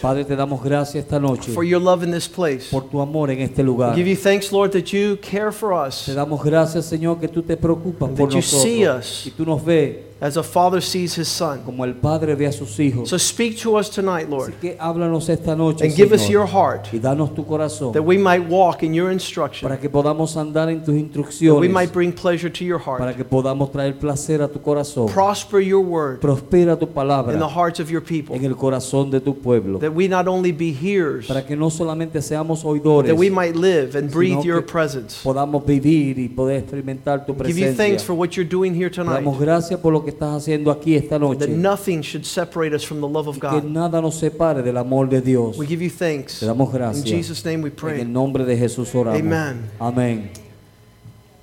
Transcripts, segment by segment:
Padre, te damos gracias esta noche for your love in this place. por tu amor en este lugar. We give you thanks, Lord, that you care for us Te damos gracias, Señor, que tú te preocupas por That you see nosotros us. y tú nos ves as a father sees his son. como el Padre ve a sus hijos. So speak to us tonight, Lord, Así que háblanos esta noche, and give us your heart y danos tu corazón that we might walk in your instruction, para que podamos andar en tus that we might bring pleasure to your para heart. que podamos traer placer a tu corazón. Prosper your word Prospera tu in the hearts of your people, en el corazón de tu pueblo, that we not only be hearers, para que no solamente seamos oidores, that we might live and breathe your presence. podamos vivir y poder experimentar tu Give you thanks for what you're doing here Te damos tonight, gracias por lo que estás haciendo aquí esta noche. that nothing should separate us from the love of y que God. nada nos separe del amor de Dios. We give you thanks. Te damos In gracias. Jesus' name we En pray. el nombre de Jesús oramos. Amen. Amén.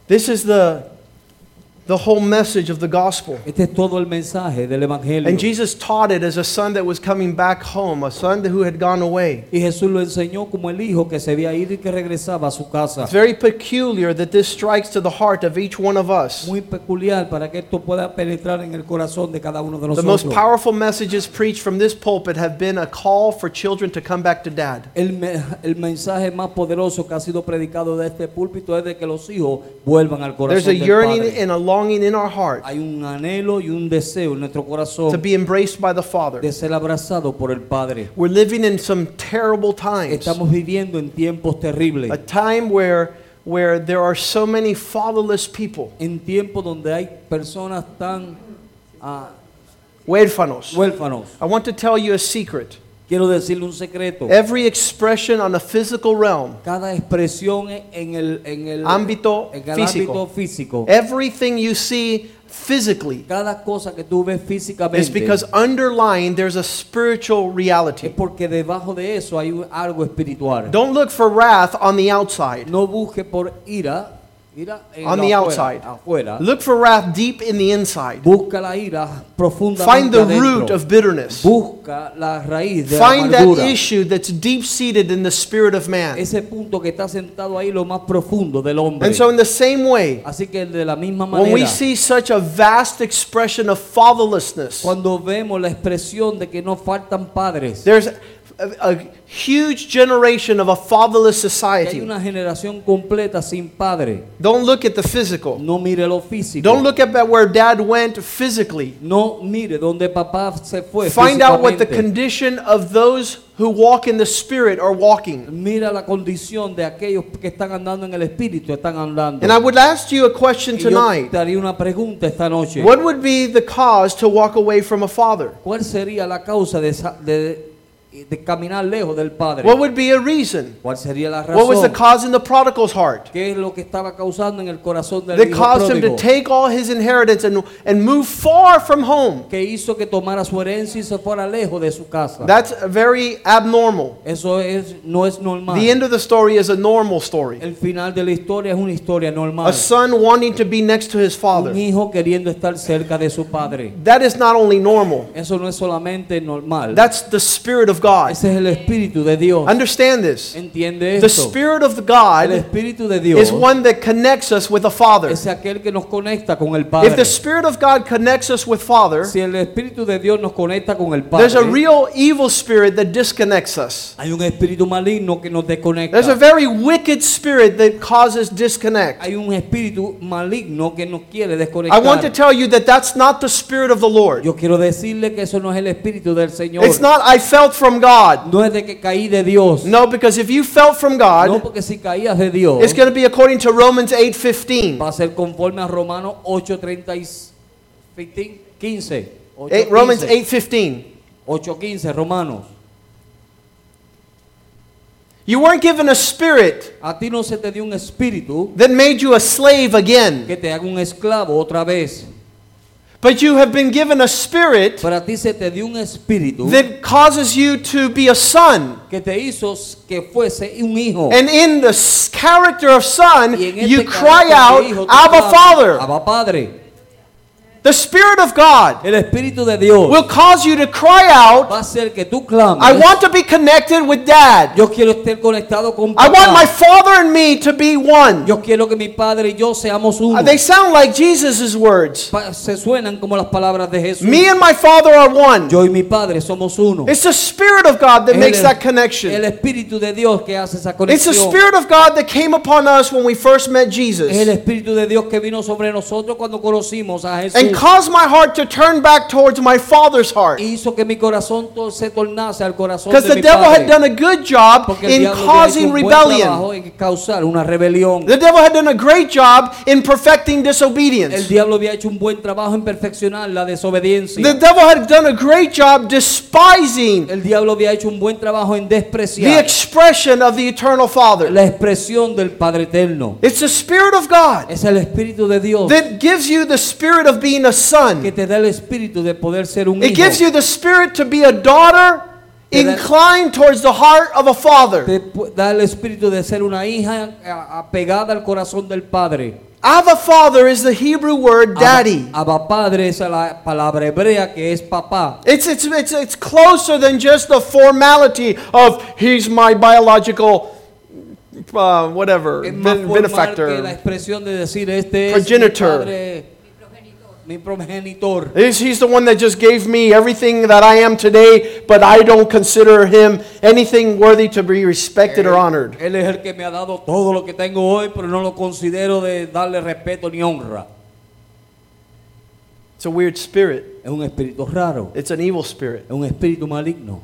This is the, the whole message of the gospel. Este es todo el mensaje del evangelio. And Jesus taught it as a son that was coming back home, a son who had gone away. y Jesús lo enseñó como el hijo que se había ido y que regresaba a su casa. It's very peculiar that this strikes to the heart of each one of us. Muy peculiar para que esto pueda penetrar en el corazón de cada uno de The most powerful messages preached from this pulpit have been a call for children to come back to dad. El, me- el mensaje más poderoso que ha sido predicado de este púlpito es de que los hijos vuelvan al There's a yearning and a longing in our heart Hay un anhelo y un deseo en nuestro to corazón be embraced by the Father. de ser abrazado por el Padre. We're living in some terrible times, Estamos viviendo en tiempos terribles, a time where, where there are so many fatherless people, en tiempos donde hay personas tan ah, huérfanos. huérfanos. I want to tell you a secret. Quiero decirle un secreto. Every expression on a physical realm, Cada expresión en el, en el Ámbito en el físico. ámbito físico, everything you see physically cada cosa que tú ves is físicamente because underlying there's a spiritual es reality. porque debajo de eso hay algo espiritual. Don't look for wrath on the outside. No busque por ira, ira en On the afuera, outside. afuera. Look for wrath deep in the inside. Busca la ira profundamente Find the adentro. root of bitterness. Busca la raíz de Find that amargura. issue that's deep seated in the spirit of man. Ese punto que está sentado ahí lo más profundo del hombre. And so, in the same way, Así que de la misma when we manera, see such a vast expression of fatherlessness, cuando vemos la expresión de que no faltan padres, there's a, a huge generation of a fatherless que hay society. una generación completa sin padre, Don't look at the physical. no mire lo físico. Don't look at where dad went physically. no mire donde papá se fue. Find out what the condition of those who walk in the spirit are walking. Mira la condición de aquellos que están andando en el espíritu, están andando. And I would ask you a question tonight. te haría una pregunta esta noche. What would be the cause to walk away from a father? ¿Cuál sería la causa de, de- de caminar lejos del Padre? What would be a reason? ¿Cuál sería la What was the cause in the prodigal's heart? ¿Qué es lo que estaba causando en el corazón del That hijo caused him to take all his inheritance and, and move far from home. Que hizo que tomara su herencia y se fuera lejos de su casa. That's very abnormal. Eso es, no es normal. The end of the story is a normal story. El final de la historia es una historia normal. A son wanting to be next to his Un father. hijo queriendo estar cerca de su padre. That is not only normal, Eso no es solamente normal. that's the Spirit of God. Ese es el espíritu de Dios. Understand this. Entiende The. Spirit of El God espíritu de Dios is one that connects us with the Father. es aquel que nos conecta con el If the Spirit of God connects us with Father, Si el espíritu de Dios nos conecta con el Padre, there's a real evil spirit that disconnects us. hay un espíritu maligno que nos desconecta. There's a very wicked spirit that causes disconnect. Hay un espíritu maligno que nos quiere I want to tell you that that's not the Spirit of the Lord. Yo quiero decirle que eso no es el espíritu del Señor. It's not, I felt from God. No es de que caí de Dios. No, because if you felt from No, God, porque si caías de Dios, it's going to be according to Romans 8:15. va a ser conforme a Romanos 8:30 y 15, eh, 15. Eight- Romans 8:15. 8:15. 8:15 Romanos. You weren't given a spirit A ti no se te dio un espíritu that made you a slave again, que te haga un esclavo otra vez. But you have been given a spirit Pero a ti se te dio un espíritu that causes you to be a son. que te hizo que fuese un hijo. And in the character of son, Y en este you carácter cry de out, hijo, tú Abba Father. Abba Padre. The Spirit of God El Espíritu de Dios will cause you to cry out, va a hacer que tú clames. I want to be connected with Dad. Yo quiero estar conectado con I want my. Father and me to be one. Yo quiero que mi padre y yo seamos uno. They sound like Jesus' words. Se suenan como las palabras de Jesús. Me and my Father are one. Yo y mi padre somos uno. It's the Spirit of God that Es makes el- that El connection. Espíritu de Dios que hace esa It's the. Spirit of God that came upon us when we first met Es el Jesus Espíritu de Dios que vino sobre nosotros cuando conocimos a Jesús. and caused my heart to turn back towards my Father's heart. Hizo que mi corazón se tornase al corazón Because the devil had done a good job in diablo había hecho causing rebellion. causar una rebelión. The devil had done a great job in perfecting El disobedience. diablo había hecho un buen trabajo en perfeccionar la desobediencia. The devil had done a great job despising El diablo había hecho un buen trabajo en the expression of the eternal Father. la expresión del Padre Eterno. It's the Spirit of God Es el Espíritu de Dios that gives you the spirit of being a que son. te da el espíritu de poder ser un It hijo. gives you the spirit to be a daughter inclined towards the heart of a father. Te da el espíritu de ser una hija a- apegada al corazón del Padre. Abba Father is the Hebrew word daddy. Abba, Padre es la palabra hebrea que es papá. It's, it's, it's, it's closer than just the formality of he's my biological uh, whatever, Es más ben- formal que la benefactor. expresión de decir este es Progenitor. Mi progenitor. He's, the one that just gave me everything that I am today, but I don't consider him anything worthy to be respected or honored. Él es el que me ha dado todo lo que tengo hoy, pero no lo considero de darle respeto ni honra. It's a weird spirit. Es un espíritu raro, It's an evil spirit. es un espíritu maligno.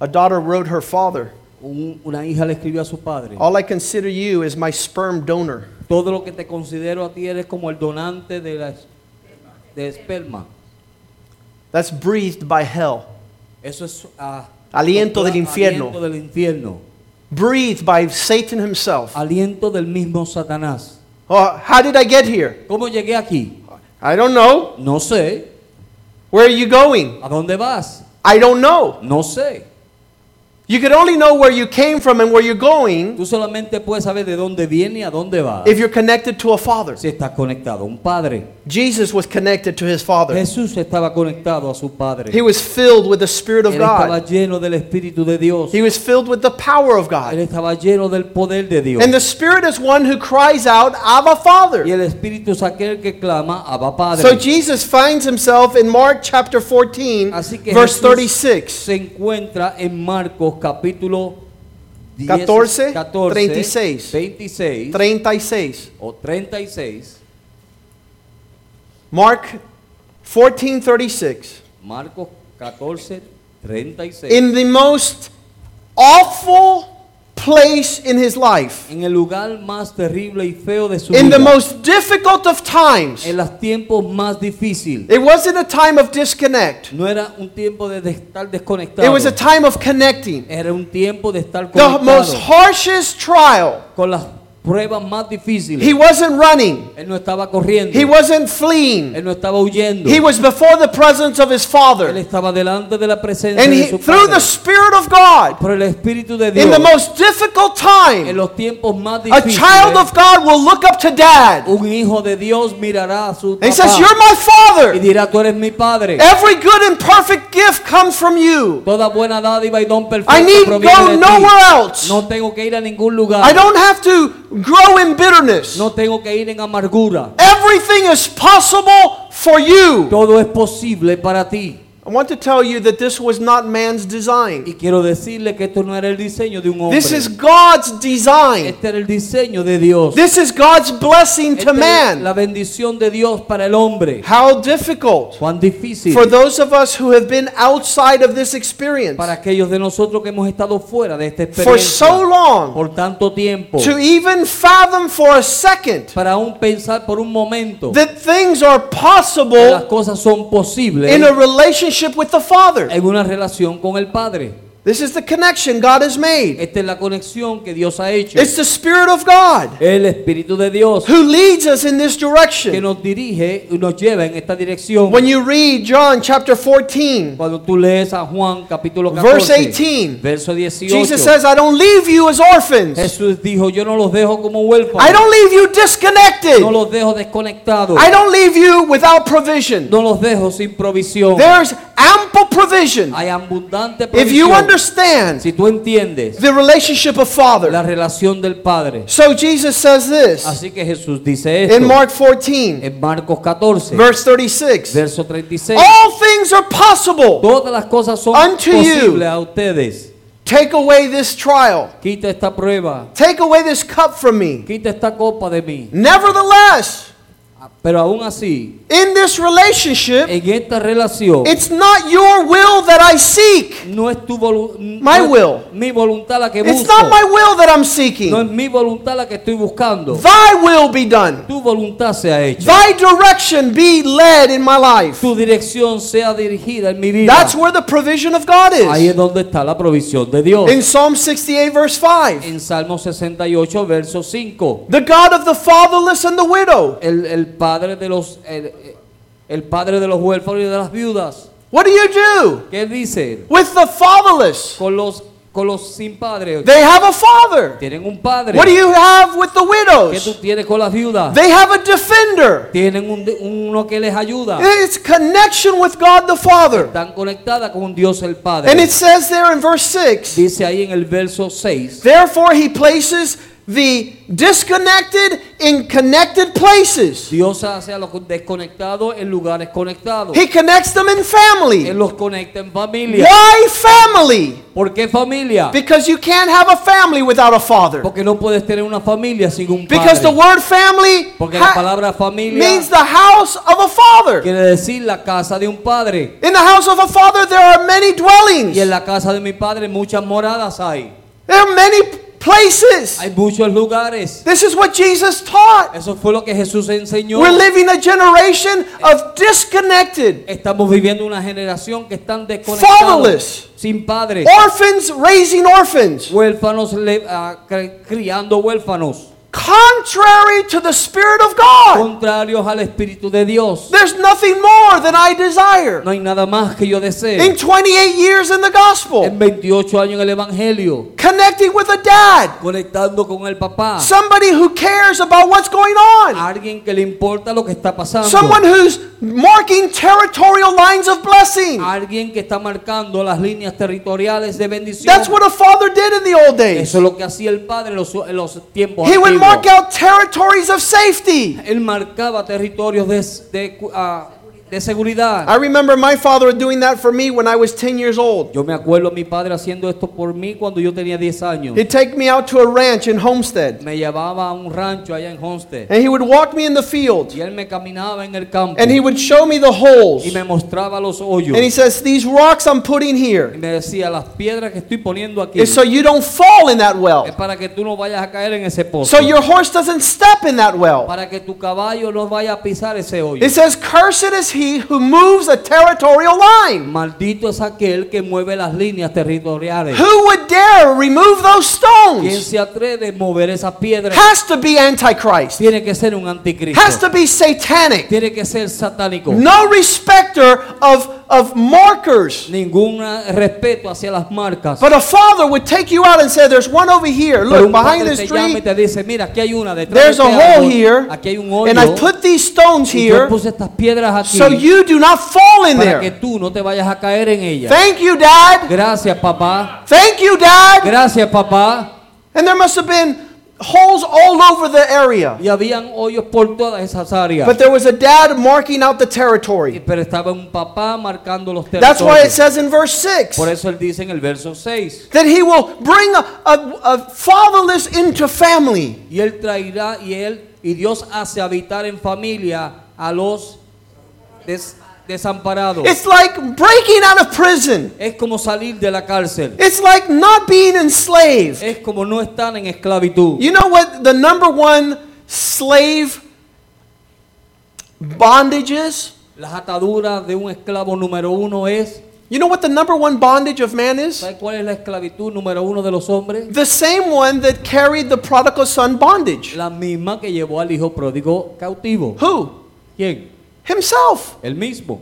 A daughter wrote her father, una hija le escribió a su padre. All I consider you is my sperm donor. Todo lo que te considero a ti eres como el donante de la de esperma. That's breathed by hell. Eso es ah, Aliento del infierno. Aliento del infierno. Breathed by Satan himself. Aliento del mismo Satanás. Oh, how did I get here? ¿Cómo llegué aquí? I don't know. No sé. Where are you going? ¿A dónde vas? I don't know. No sé. You could only know where you came from and where you're going Tú solamente puedes saber de dónde viene y a dónde va if you're connected to a father. si estás conectado a un padre. Jesus was connected to his father. Jesús estaba conectado a su padre. He was filled with the Spirit of Él estaba God. lleno del Espíritu de Dios. He was filled with the power of Él God. estaba lleno del poder de Dios. And the Spirit is one who cries out, Abba, Y Father. el Espíritu es aquel que clama, Abba Padre. So Jesus finds himself in Mark chapter 14, Así que verse Jesús 36. se encuentra en Marcos capítulo 10, 14, 14, 36. 26 36. o 36. Mark 14, 36. Marcos 14, 36. In the most awful place in his life, en el lugar más terrible y feo de su in vida. the most difficult of times, en los tiempos más difíciles. it wasn't a time of disconnect, No era un tiempo de, estar desconectado. it was a time of connecting. era un tiempo de estar conectado. The most harshest trial, con las pruebas más difíciles. he wasn't running, él no estaba corriendo. he wasn't fleeing, él no estaba huyendo. he was before the presence of his él father. estaba delante de la presencia And de he, su through padre. the Spirit of God, Por el Espíritu de Dios. in the most difficult en time, los tiempos más a child of God will look up to dad un hijo de Dios mirará a su and he says, You're my y father. dirá, tú eres mi padre. Every good and perfect gift comes from you. Toda buena dádiva y don perfecto I need go nowhere else. No tengo que ir a ningún lugar. I don't have to grow in bitterness. No tengo que ir en amargura. Everything is possible for you. Todo es posible para ti. I want to tell you that this was not man's design. Y quiero decirle que esto no era el diseño de un hombre. This is God's design. Este era el diseño de Dios. This is God's blessing to man. La bendición de Dios para el hombre. How difficult Cuán difícil for those of us who have been outside of this experience para aquellos de nosotros que hemos estado fuera de esta for so long por tanto tiempo. to even fathom for a second Para aún pensar por un momento that things are que las possible cosas son posibles in a relationship with the Father. una relación con el Padre. This is the connection God has made. Esta es la conexión que Dios ha hecho. It's the Spirit of God El Espíritu de Dios who leads us in this direction? que nos dirige y nos lleva en esta dirección. When you read John chapter 14, Cuando tú lees a Juan capítulo 14, Verse 18, verso 18, Jesus says, I don't leave you as orphans. Jesús dijo, yo no los dejo como huérfanos, I don't leave you disconnected. no los dejo desconectados, I don't leave you without provision. no los dejo sin provisión. There's ample provision. Hay abundante provisión. If you. Understand Si tú entiendes the relationship of Father. la relación del Padre. So Jesus says this Así que Jesús dice esto in Mark 14, en Marcos 14, verse 36. verso 36. All things are possible. Todas las cosas son Unto you. posibles a ustedes. Take away this trial. Quita esta prueba, Take away this cup from me. quita esta copa de mí. Nevertheless, Pero aún así, in this relationship, en esta relación, it's not your will that I seek. no es tu My no will. mi voluntad la que It's not my will that I'm No seeking. es mi voluntad la que estoy buscando. Thy will be done. Tu voluntad sea hecha. Thy direction be led in my life. Tu dirección sea dirigida en mi vida. That's where the provision of God Ahí is. es donde está la provisión de Dios. In Psalm 68, verse 5, En Salmo 68, verso 5. the God of the fatherless and the widow. El, el padre de los el, el padre de los huérfanos y de las viudas. What do you do ¿Qué with the fatherless? Con los con los sin padre. They have a father. Tienen un padre. What do you have with the ¿Qué tú widows? tienes con las viudas? They have a defender. Tienen un, uno que les ayuda. It's connection with God the Father. Están conectadas con Dios el Padre. And it says there in verse 6 Dice ahí en el verso 6. Therefore, he places the disconnected in connected places. Dios hace a los desconectados en lugares conectados. He connects them in family. Él los conecta en familia. Why family? ¿Por qué familia? Because you can't have a family without a father. Porque no puedes tener una familia sin un padre. Because the word family Porque la palabra familia means the house of a father. quiere decir la casa de un padre. In the house of a father, there are many dwellings. Y en la casa de mi padre muchas moradas hay. There are many places. Hay muchos lugares. This is what Jesus taught. Eso fue lo que Jesús enseñó. We're living a generation of disconnected, Estamos viviendo una generación que están desconectados, fatherless, sin padres, orphans raising orphans. huérfanos ah, criando huérfanos, Contrary to the Spirit of God. contrarios al Espíritu de Dios. There's nothing more than I desire. No hay nada más que yo In 28 years in the En gospel, 28 años en el Evangelio, connecting with a dad, conectando con el papá, somebody who cares about what's going on, alguien que le importa lo que está pasando, someone who's marking territorial lines of blessing. Alguien que está marcando las líneas territoriales de bendición. That's what a father did in the old days. Eso es lo que hacía el padre en los, en los tiempos He would antiguos. mark out territories of safety. Él marcaba territorios de, de, ah, de seguridad. I remember my father doing that for me when I was 10 years old. Yo me acuerdo a mi padre haciendo esto por mí cuando yo tenía 10 años. He'd take me out to a ranch in Homestead, Me llevaba a un rancho allá en Homestead. and he would walk me in the field, Y él me caminaba en el campo. and he would show me the holes. Y me mostraba los hoyos. And he says, These rocks I'm putting here." Y me decía, las piedras que estoy poniendo aquí is so you don't fall in that well. es para que tú no vayas a caer en ese pozo. so your horse doesn't step in that well. Para que tu caballo no vaya a pisar ese hoyo. It says, Cursed is he who moves a territorial line. Maldito es aquel que mueve las líneas territoriales. Who would dare remove those stones? ¿Quién se atreve a mover esas piedras? Has to be Antichrist, Tiene que ser un anticristo. has to be satanic. Tiene que ser satánico. No respecter of, of markers. Ningún respeto hacia las marcas. But a father would take you out and say, There's one over here. Look, behind this te llama y tree, te dice, mira, aquí hay una detrás there's de a hole árbol. here. Aquí hay un hoyo. And I put these stones y yo here puse estas piedras aquí so you do not fall in para que there. tú no te vayas a caer en ellas. Thank you, Dad. Gracias, papá. Thank you, Dad. Gracias, papá. And there must have been holes all over the area. Y habían hoyos por todas esas áreas. But there was a dad marking out the territory. Pero estaba un papá marcando los That's why it says in verse 6 Por eso él dice en el verso 6. that he will bring a, a, a fatherless into family. Y él traerá y él y Dios hace habitar en familia a los des- desamparados. It's like breaking out of prison. es como salir de la cárcel. It's like not being enslaved. Es como no estar en esclavitud. You know what the number one slave bondage is? Las ataduras de un esclavo número uno es You know what the number one bondage of man is? Cuál es la esclavitud número uno de los hombres? The same one that carried the prodigal son bondage. La misma que llevó al hijo pródigo cautivo. Who? ¿Quién? Himself. El mismo.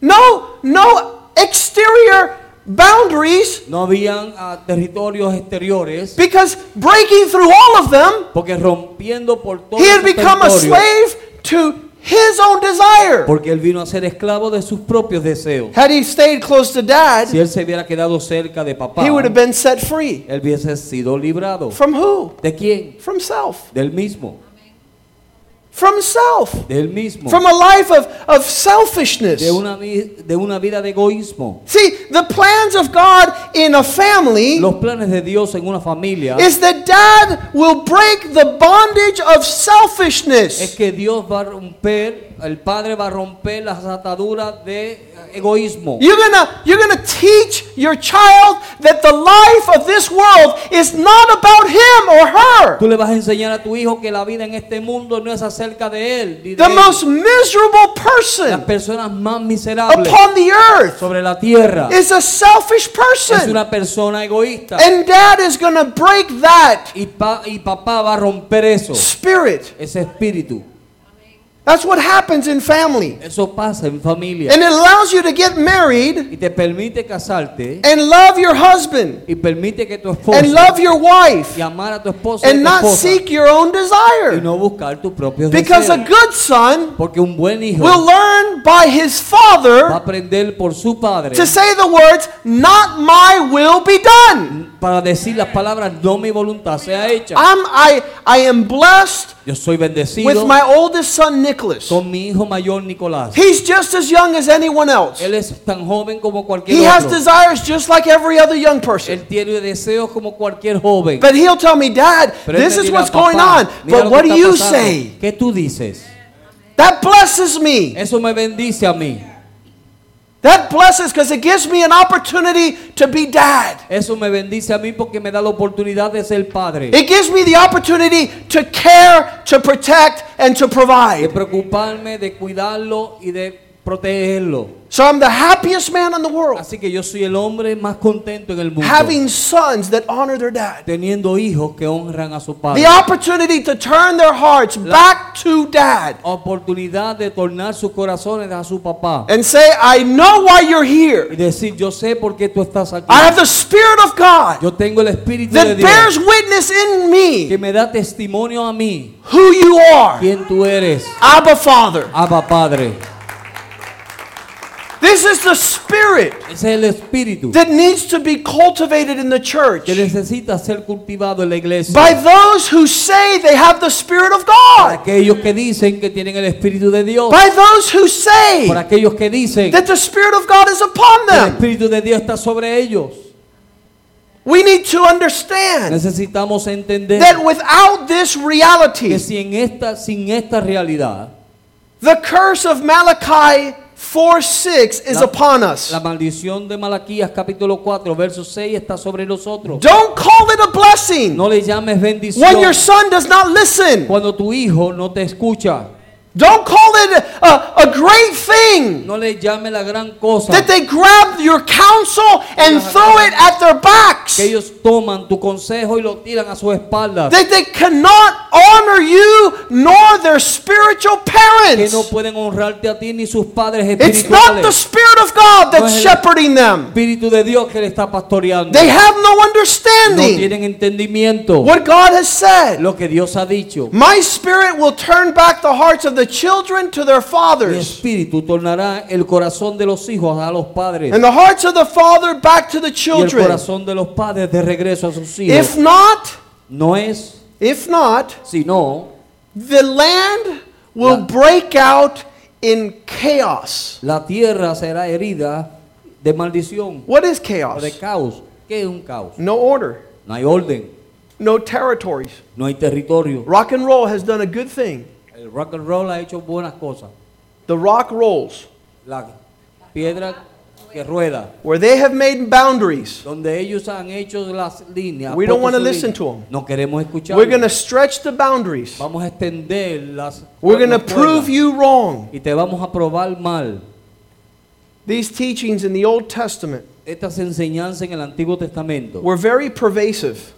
No, no exterior boundaries No habían ah, territorios exteriores because breaking through all of them, porque rompiendo por todo he had become a slave to his own desire. porque él vino a ser esclavo de sus propios deseos. Had he stayed close to dad, Si él se hubiera quedado cerca de papá, he would have been set free. él hubiese sido librado. From who? ¿De quién? From self. Del mismo. From self. Del mismo. From a life of, of selfishness. De una, de una vida de egoísmo. See, the plans of God in a family Los planes de Dios en una familia is that dad will break the bondage of es selfishness. que Dios va a romper, el Padre va a romper las ataduras de egoísmo. You're gonna, you're gonna teach your child that the life of this world is not about him or her. Tú le vas a enseñar a tu hijo que la vida en este mundo no es acerca de él, de The él. most miserable person personas más miserables upon the earth sobre la tierra is a selfish es person. una persona egoísta. And dad is gonna break that Y, pa- y papá va a romper eso, spirit. ese espíritu. That's what happens in family. Eso pasa en familia. And it allows you to get married Y te permite casarte and love your husband y permite que tu esposa and love your wife y amar a tu esposa y and tu not esposa seek your own y desire. no buscar tus propios Because a good son Porque un buen hijo will learn by his father va a aprender por su padre to say the words, Not my will be done. para decir las palabras no mi voluntad sea hecha. I'm, I, I am blessed Yo soy bendecido with my oldest son, Nicholas. con mi hijo mayor Nicolás. He's just as young as anyone else. Él es tan joven como cualquier He has desires just like every other young person. Él tiene deseos como cualquier joven. But he'll tell me, Dad, Pero this is dirá, what's going on. But what do you pasando. say? ¿Qué tú dices? That blesses me. Eso me bendice a mí. That blesses because it gives me an opportunity to be dad. Eso me bendice a mí porque me da la oportunidad de ser padre. It gives me the opportunity to care, to protect, and to provide. De preocuparme, de cuidarlo y de protegerlo. So I'm the happiest man in the world Así que yo soy el hombre más contento en el mundo. having sons that honor their dad. teniendo hijos que honran a su padre. The opportunity to turn their hearts back to dad Oportunidad de tornar sus corazones a su papá. and say, I know why you're Y here. decir, yo sé por qué tú estás aquí. I have the Spirit of God Yo tengo el Espíritu de that bears Dios witness in que me me da testimonio a mí. who you are. ¿Quién tú eres? Abba Father. Abba Padre. This is the Spirit es el Espíritu that needs to be cultivated in the church que necesita ser cultivado en la iglesia. by those who say they have the Spirit of Por God, aquellos que dicen que tienen el Espíritu de Dios. by those who say Por aquellos que dicen that the Spirit of God is upon el them. Espíritu de Dios está sobre ellos. We need to understand Necesitamos entender that without this reality, que si en esta, sin esta realidad, the curse of Malachi 4 6 is La- upon us. la maldición de Malaquías capítulo 4, verso 6 está sobre nosotros. Don't call it a blessing No le llames when bendición your son does not listen. cuando tu hijo no te escucha. Don't call it a, a great thing No le llames la gran cosa that they grab your counsel and throw it at their backs. que ellos toman tu consejo y lo tiran a sus espaldas. That they cannot honor you nor their spiritual parents. Que no pueden honrarte a ti ni sus padres espirituales. It's not the. Spirit of God No that's el- shepherding them. Espíritu de Dios que le está pastoreando. They have no understanding. No tienen entendimiento. what God has said. Lo que Dios ha dicho. My spirit will turn back the hearts of the children to their Mi fathers, espíritu tornará el corazón de los hijos a los padres and the hearts of the father back to the y el children. corazón de los padres de regreso a sus hijos. If not, No es, if not, sino the land will La- break out in chaos. la tierra será herida de maldición What is o chaos? de caos. ¿Qué es un caos? No order, No hay orden, no territories. no hay territorio. Rock and roll has done a good thing. El rock and roll ha hecho buenas cosas. The rock rolls, La piedra que rueda, where they have made boundaries. donde ellos han hecho las líneas. We don't wanna listen to them. No queremos escuchar. We're going to stretch the boundaries. Vamos a extender las. We're going to prove you wrong. y te vamos a probar mal. these teachings in the Old Testament Estas enseñanzas en el Antiguo Testamento were very pervasive.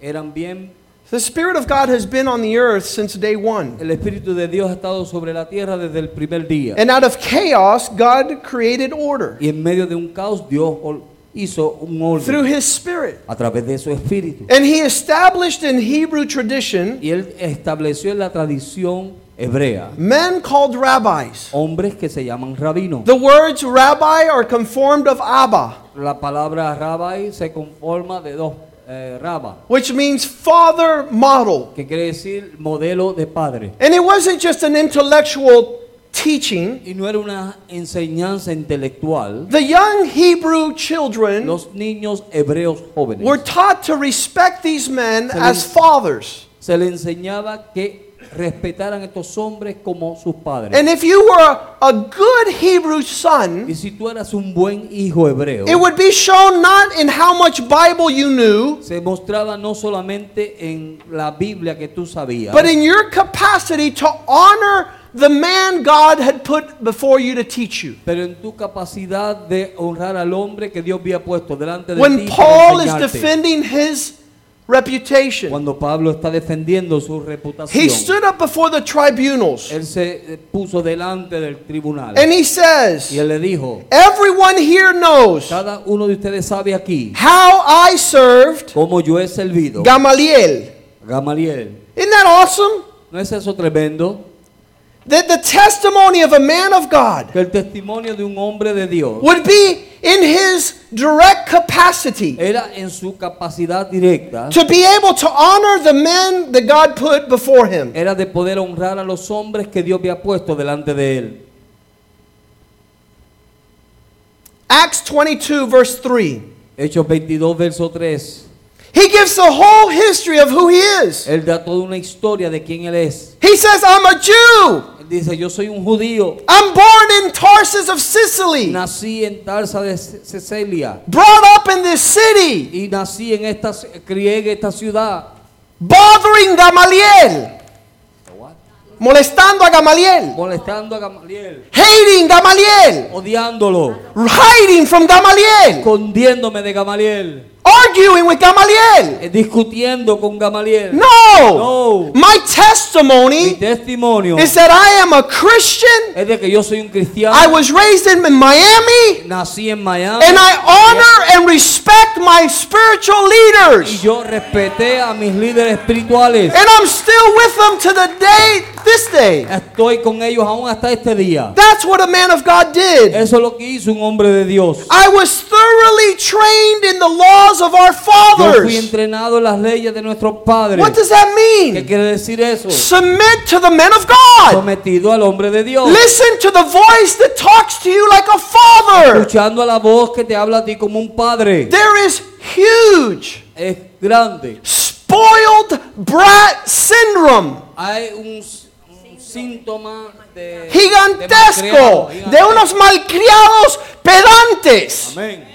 eran bien. The Spirit of God has been on the earth since day one. El Espíritu de Dios ha estado sobre la tierra desde el primer día. And out of chaos, God created order Y en medio de un caos, Dios hizo un through orden His Spirit. a través de su Espíritu. And He established in Hebrew tradition Y Él estableció en la tradición hebrea men called rabbis. hombres que se llaman rabinos. The words rabbi are conformed of Abba, La palabra rabbi se conforma de dos eh, raba, which means father model. que quiere decir modelo de padre. And it wasn't just an intellectual teaching. Y no era una enseñanza intelectual. The young Hebrew children Los niños hebreos jóvenes were taught to respect these men as fathers. se le enseñaba que respetaran a estos hombres como sus padres. And if you were a, good Hebrew son, Y si tú eras un buen hijo hebreo, it would be shown not in how much Bible you knew, se mostraba no solamente en la Biblia que tú sabías, but in your capacity to honor the man God had put before you to teach you. pero en tu capacidad de honrar al hombre que Dios había puesto delante de When ti para Paul is defending his reputation, Cuando Pablo está defendiendo su reputación, he stood up before the tribunals él se puso delante del tribunal and he y says, él le dijo, Everyone here knows cada uno de ustedes sabe aquí how I served cómo yo he servido Gamaliel. Gamaliel. Isn't that awesome? ¿No es eso tremendo? That the testimony of a man of God Que el testimonio de un hombre de Dios would be in his direct capacity era en su capacidad directa, to be able to honor the men that God put before him. era de poder honrar a los hombres que Dios había puesto delante de él. Acts 22, verse 3. Hechos 22, verso 3. He gives the whole history of who he is. Él da toda una historia de quién él es. He says, I'm a Jew. Dice, yo soy un judío. I'm born in Tarsus of Sicily, Nací en Tarsa de Cecilia. brought up in this city, Y nací en esta, crié en esta ciudad. bothering Gamaliel, molestando a Gamaliel, Molestando a Gamaliel. hating Gamaliel, Odiándolo. hiding from Gamaliel, Escondiéndome de Gamaliel. Arguing with Gamaliel. eh, Discutiendo con Gamaliel. No, No. my testimony Mi testimonio is that I am a Christian. es de que yo soy un cristiano. I was raised in Miami, Nací en Miami. and I honor and respect my spiritual leaders. Y yo respeté a mis líderes espirituales. And I'm still with them to the day, this day. Estoy con ellos aún hasta este día. That's what a man of God did. Eso es lo que hizo un hombre de Dios. I was thoroughly trained in the laws of our Yo fui fathers. entrenado en las leyes de nuestros padres. What does that ¿Qué mean? quiere decir eso? Submit to the men of God. Sometido al hombre de Dios. Listen to the voice that talks to you like a father. Escuchando a la voz que te habla a ti como un padre. There is huge Es grande. spoiled brat syndrome. Hay un, síntoma de Gigantesco de de malcriado, unos malcriados pedantes Amén.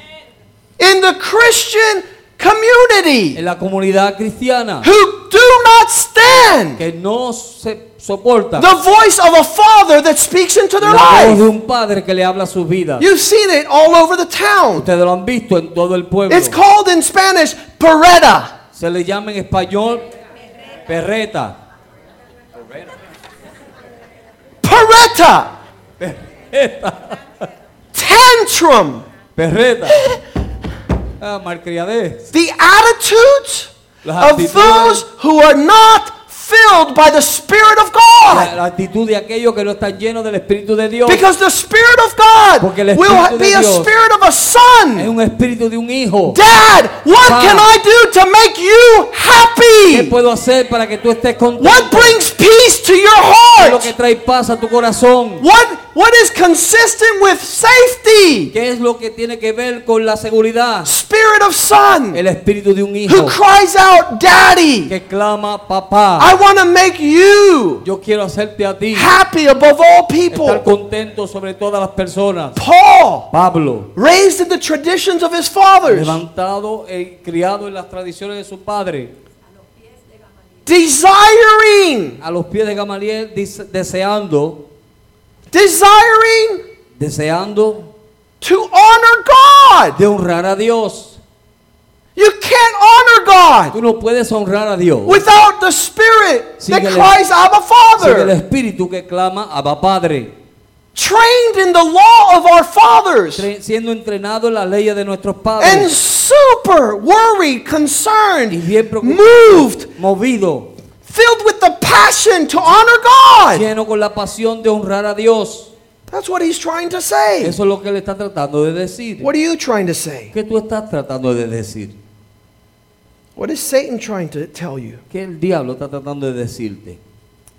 In the Christian community En la comunidad cristiana who do not stand que no se soporta the voice of a father that speaks into their la voz de life. un padre que le habla a su vida. You've seen it all over the town. Ustedes lo han visto en todo el pueblo. It's called in Spanish perreta. Se le llama en español perreta. Perreta. Tantrum. Perreta. Ah, malcriadez. The attitudes of those who are not filled by the Spirit of God. la actitud de aquellos que no están llenos del Espíritu de Dios. Because the Spirit of God Porque el will de be a spirit of a Es son. un espíritu de un hijo. Dad, what can I do to make you ¿Qué happy? puedo hacer para que tú estés contento? What brings peace to your ¿Qué es lo heart? que trae paz a tu corazón? What, what is consistent with safety? ¿Qué es lo que tiene que ver con la seguridad? Spirit of son El espíritu de un who hijo cries out, Daddy. que clama papá. I want to make you Yo quiero hacerte a ti happy above all estar people. contento sobre todas las personas. Paul, Pablo, raised in the traditions of his fathers, levantado y criado en las tradiciones de su padre, desiring, a los pies de Gamaliel, dis- deseando, desiring deseando to honor God. de honrar a Dios. You can't honor God Tú no puedes honrar a Dios without the Spirit Sin that el- cries, Abba sin el Father. Espíritu que clama Abba Padre, Trained in the law of our fathers. tre- siendo entrenado en las leyes de nuestros And super worried, concerned, y bien moved, movido, filled with the passion to honor God. lleno con la pasión de honrar a Dios. That's what he's trying to say. Eso es lo que él está tratando de decir. What are you trying to say? ¿Qué tú estás tratando de decir? What is Satan trying to tell you? ¿Qué el diablo está tratando de decirte?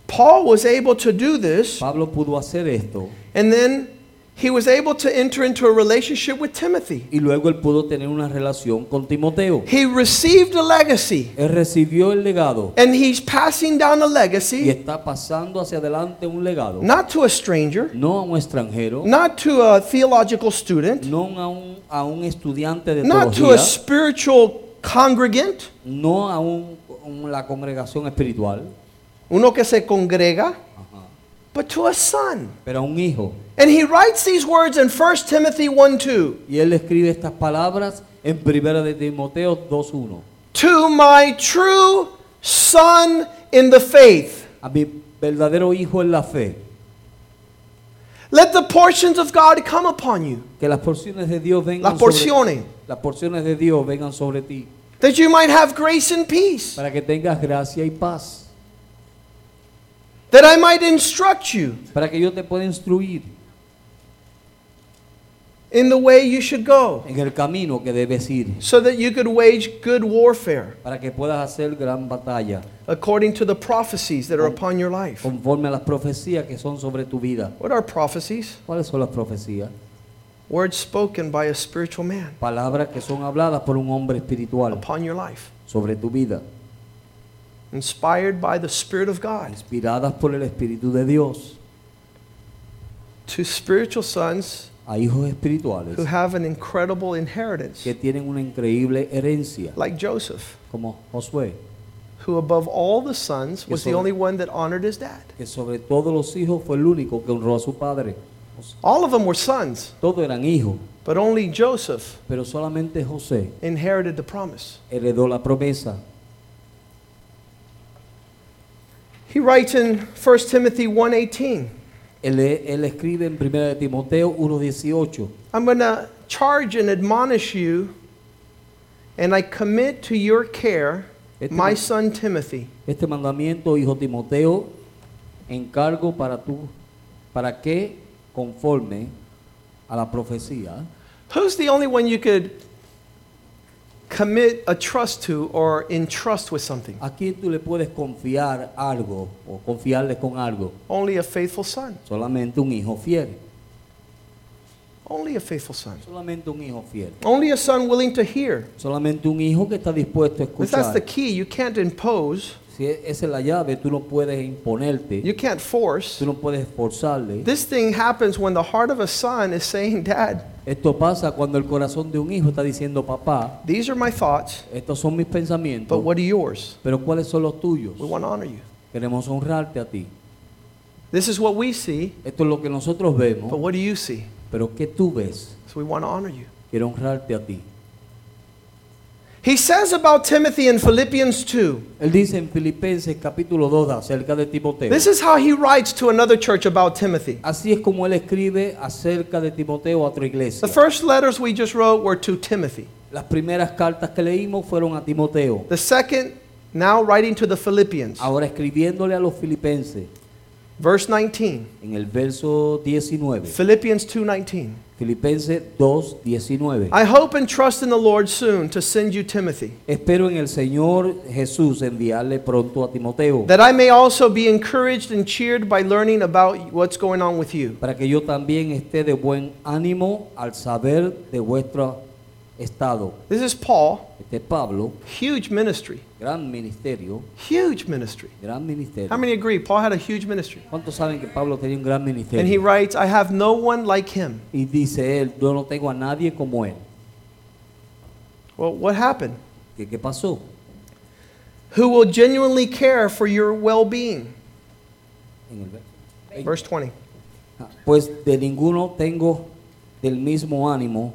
Paul was able to do this, Pablo pudo hacer esto and then he was able to enter into a relationship with Timothy. y luego él pudo tener una relación con Timoteo. He received a legacy, Él recibió el legado and he's passing down a y legacy está pasando hacia adelante un legado, not to a stranger, no a un extranjero, not to a theological student, no a un, a un estudiante de not to a teología, spiritual congregant, no a un, un- la congregación espiritual, uno que se congrega, but to a son. pero a un hijo. And he writes these words in 1 Timothy 1 2. Y él escribe estas palabras en Primera de Timoteo 2.1. To my true son in the faith. A mi verdadero hijo en la fe, Let the portions of God come upon you. que las porciones de Dios vengan Las sobre porciones. las porciones de Dios vengan sobre ti, That you might have grace and peace. para que tengas gracia y paz, That I might instruct you para que yo te pueda instruir in the way you should go. en el camino que debes ir, So that you could wage good warfare para que puedas hacer gran batalla, according to the prophecies that are upon your life. conforme a las profecías que son sobre tu vida. What are prophecies? ¿Cuáles son las profecías? Words spoken by a spiritual man Palabras que son habladas por un hombre espiritual upon your life. sobre tu vida, Inspired by the Spirit of God. inspiradas por el Espíritu de Dios, To spiritual sons a hijos espirituales who have an incredible inheritance. que tienen una increíble herencia, Like Joseph, como Josué, who above all the sons was the only one that honored his dad. que sobre todos los hijos fue el único que honró a su padre. All of them were sons, Todos eran hijos, but only Joseph pero solamente José inherited the promise. heredó la promesa. He writes in 1 Timothy 1:18, Él, él escribe en 1 de Timoteo 1.18, I'm going to charge and admonish you and I commit to your care Este my son Timothy, este mandamiento, hijo Timoteo, encargo para tú, para que conforme a la profecía, Who's the only one you could commit a trust to or entrust with something? ¿a quién tú le puedes confiar algo o confiarle con algo? Only a faithful son. Solamente un hijo fiel, Only a faithful son. solamente un hijo fiel, Only a son willing to hear. solamente un hijo que está dispuesto a Because that's the key. You can't impose, Si e- esa es la llave, tú no puedes imponerte, you can't force. tú no puedes forzarle. This thing happens when the heart of a son is saying, Dad, Esto pasa cuando el corazón de un hijo está diciendo, papá, these are my thoughts, estos son mis pensamientos, but what are yours? pero ¿cuáles son los tuyos? We want to honor you. Queremos honrarte a ti. This is what we see, Esto es lo que nosotros but vemos, what do you see? pero ¿qué tú ves? So we want to honor you. Quiero honrarte a ti. He says about Timothy in Philippians 2. Él dice en Filipenses capítulo 2 acerca de Timoteo. This is how he writes to another church about Timothy. Así es como él escribe acerca de Timoteo a otra iglesia. The first letters we just wrote were to Timothy. Las primeras cartas que leímos fueron a Timoteo. The second, now writing to the Philippians. Ahora escribiéndole a los filipenses Verse 19. en el verso 19. Philippians 2:19. Filipenses 2, 19. I hope and trust in the Lord soon to send you Timothy, Espero en el Señor Jesús enviarle pronto a Timoteo that I may also be encouraged and cheered by learning about what's going on with you. para que yo también esté de buen ánimo al saber de vuestro estado. This is Paul, Es Pablo, huge ministry. gran ministerio, Huge ministry. gran ministerio. How many agree? Paul had a huge ministry. ¿Cuántos saben que Pablo tenía un gran ministerio? And he writes, I have no one like him. Y dice él, yo no tengo a nadie como él. Well, what happened? ¿Qué, qué pasó? Who will genuinely care for your well being? En el ver- Verse 20. Ah, Pues de ninguno tengo del mismo ánimo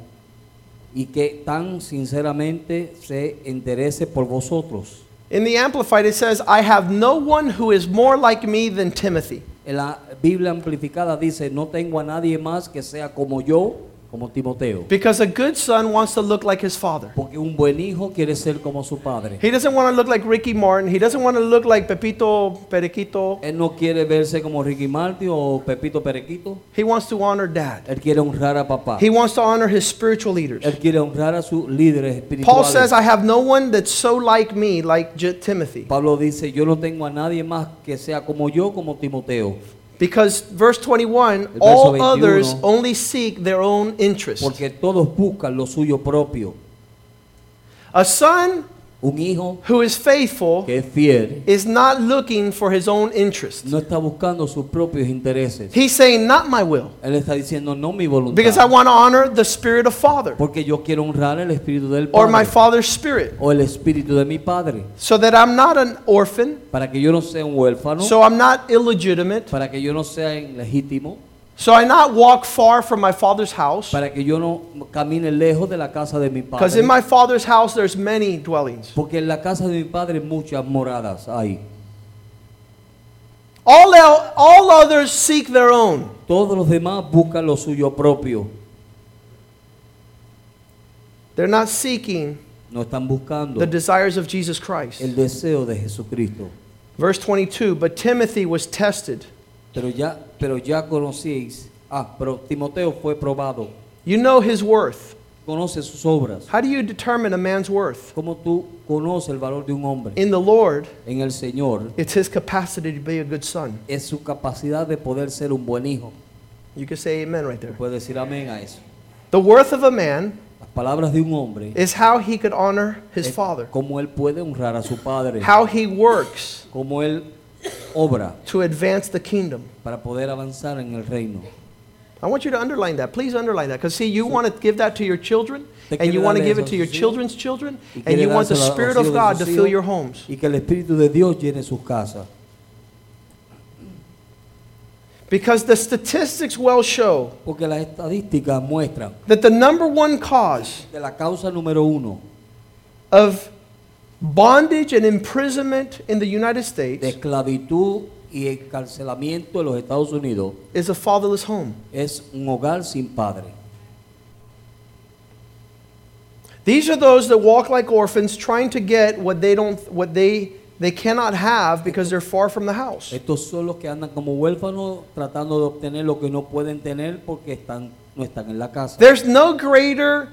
y que tan sinceramente se interese por vosotros. In the Amplified, it says, I have no one who is more like me than Timothy. En la Biblia amplificada dice, no tengo a nadie más que sea como yo, como Timoteo. Because a good son wants to look like his father. Porque un buen hijo quiere ser como su padre. He doesn't want to look like Ricky Martin. He doesn't want to look like Pepito Periquito. Él no quiere verse como Ricky Martin o Pepito Perequito. He wants to honor dad. Él quiere honrar a papá. He wants to honor his spiritual leaders. Él quiere honrar a sus líderes Paul says, espirituales. I have no one that's so like me, like Timothy. Pablo dice, yo no tengo a nadie más que sea como yo, como Timoteo. Because verse 21, verso all 21. others only seek their own interest. Porque todos buscan lo suyo propio. A son Un hijo who is faithful que es fiel is not looking for his own interest. no está buscando sus propios intereses. He's saying, Not my will. Él está diciendo, no mi voluntad. Because I want to honor the spirit of father Porque yo quiero honrar el espíritu del or my Padre father's spirit o el espíritu de mi Padre. so that I'm not an orphan, Para que yo no sea un huérfano, so I'm not illegitimate, para que yo no sea ilegítimo, so I not walk far from my father's house. para que yo no camine lejos de la casa de mi Because in my father's house there's many dwellings. Porque en la casa de mi Padre muchas moradas hay. All, el- all others seek their own. Todos los demás buscan lo suyo propio. They're not seeking No están buscando the desires of Jesus Christ. el deseo de Jesucristo. Verse 22 But Timothy was tested. Pero ya, pero ya conocéis. Ah, pero Timoteo fue probado. You know his worth. Conoce sus obras. How do you determine a man's worth? Como tú conoces el valor de un hombre In the Lord, en el Señor, it's his capacity to be a good son. es su capacidad de poder ser un buen hijo. You can say amen right there. Puede decir amén a eso. The worth of a man palabras de un hombre is how he could honor his father, cómo él puede honrar a su padre, how he works cómo él obra to advance the kingdom. para poder avanzar en el reino. I want you to underline that. Please underline that. Because, see, you want to give that to your children, Te and you want to darle give eso it a to your sus hijos, children's children, y and you want the dárselo a los Spirit hijos of de God sus to fill hijos, your homes. Y que el Espíritu de Dios llene sus casas. Because the statistics well show Porque las estadísticas muestran that the number one cause que la causa número uno of bondage and imprisonment in the United de States esclavitud y encarcelamiento en los Estados Unidos is a fatherless home. es un hogar sin padre. These are those that walk like orphans trying to get what they don't what they they cannot have because they're far from the house. Estos son los que andan como huérfanos tratando de obtener lo que no pueden tener porque están, no están en la casa. There's no greater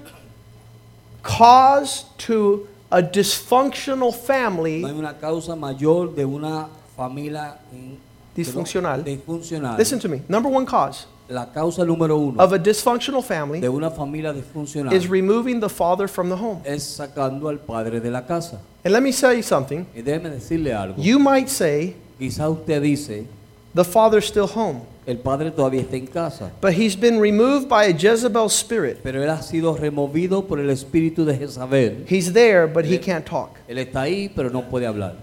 cause to a dysfunctional family. No hay una causa mayor de una familia en- Disfuncional. disfuncional. Listen to me. Number one cause La causa número uno of a dysfunctional family de una familia disfuncional is removing the father from the home. es sacando al padre de la casa. And let me tell you something. Y déjeme decirle algo. You might say Quizá usted dice, the father's still home, el padre todavía está en casa, but he's been removed by a Jezebel spirit. pero él ha sido removido por el espíritu de Jezabel. He's there, but he can't talk. Él está ahí, pero no puede hablar.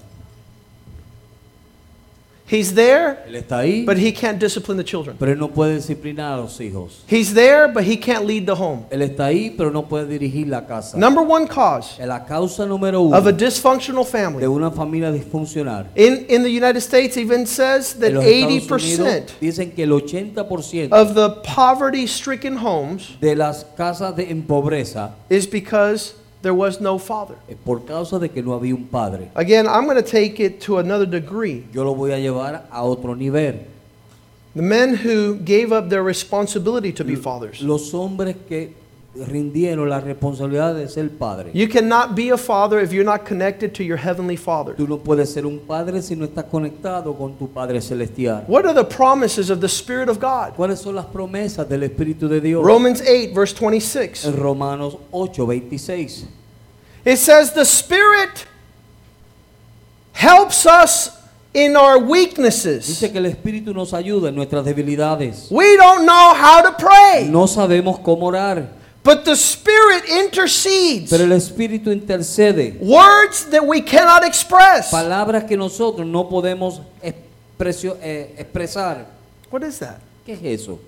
He's there, Él está ahí, but he can't discipline the children. pero él no puede disciplinar a los hijos. He's there, but he can't lead the home. Él está ahí, pero no puede dirigir la casa. Number one cause La causa número of a uno dysfunctional de family. una familia disfuncional. In, in the United States, even says that En los Estados 80% Unidos dicen que el 80% of the poverty stricken homes de las casas de, en pobreza is because there was no father. es por causa de que no había un padre. Again, I'm going to take it to another degree. Yo lo voy a llevar a otro nivel. The men who gave up their responsibility to be fathers. Los hombres que rindieron la responsabilidad de ser padre. You cannot be a father if you're not connected to your heavenly father. Tú no puedes ser un padre si no estás conectado con tu Padre Celestial. What are the promises of the Spirit of God? ¿Cuáles son las promesas del Espíritu de Dios? Romans 8, verse 26. En Romanos 8, 26. It says, The Spirit helps us in our weaknesses. Dice que el Espíritu nos ayuda en nuestras debilidades. We don't know how to pray, No sabemos cómo orar, but the Spirit intercedes. pero el Espíritu intercede. Words that we cannot express. Palabras que nosotros no podemos expresio- eh, expresar. What is that? ¿Qué es eso?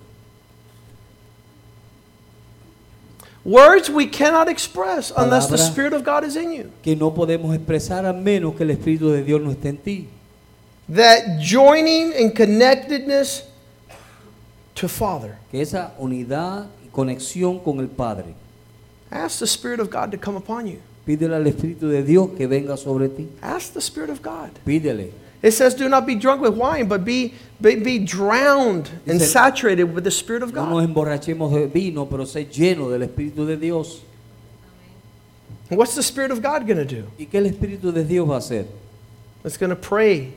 Words we cannot express unless the Spirit of God is in you. que no podemos expresar a menos que el Espíritu de Dios no esté en ti. That joining and connectedness to Father. Que esa unidad conexión con el Padre. Ask the Spirit of God to come upon you. Pídele al Espíritu de Dios que venga sobre ti. Ask the Spirit of God. Pídele. It says, do not be drunk with wine, but be, be, be drowned and Dice- saturated with the Spirit of No nos God. emborrachemos de vino, pero sé lleno del Espíritu de Dios. And what's the Spirit of God going to do? ¿Y qué el Espíritu de Dios va a hacer? It's going to pray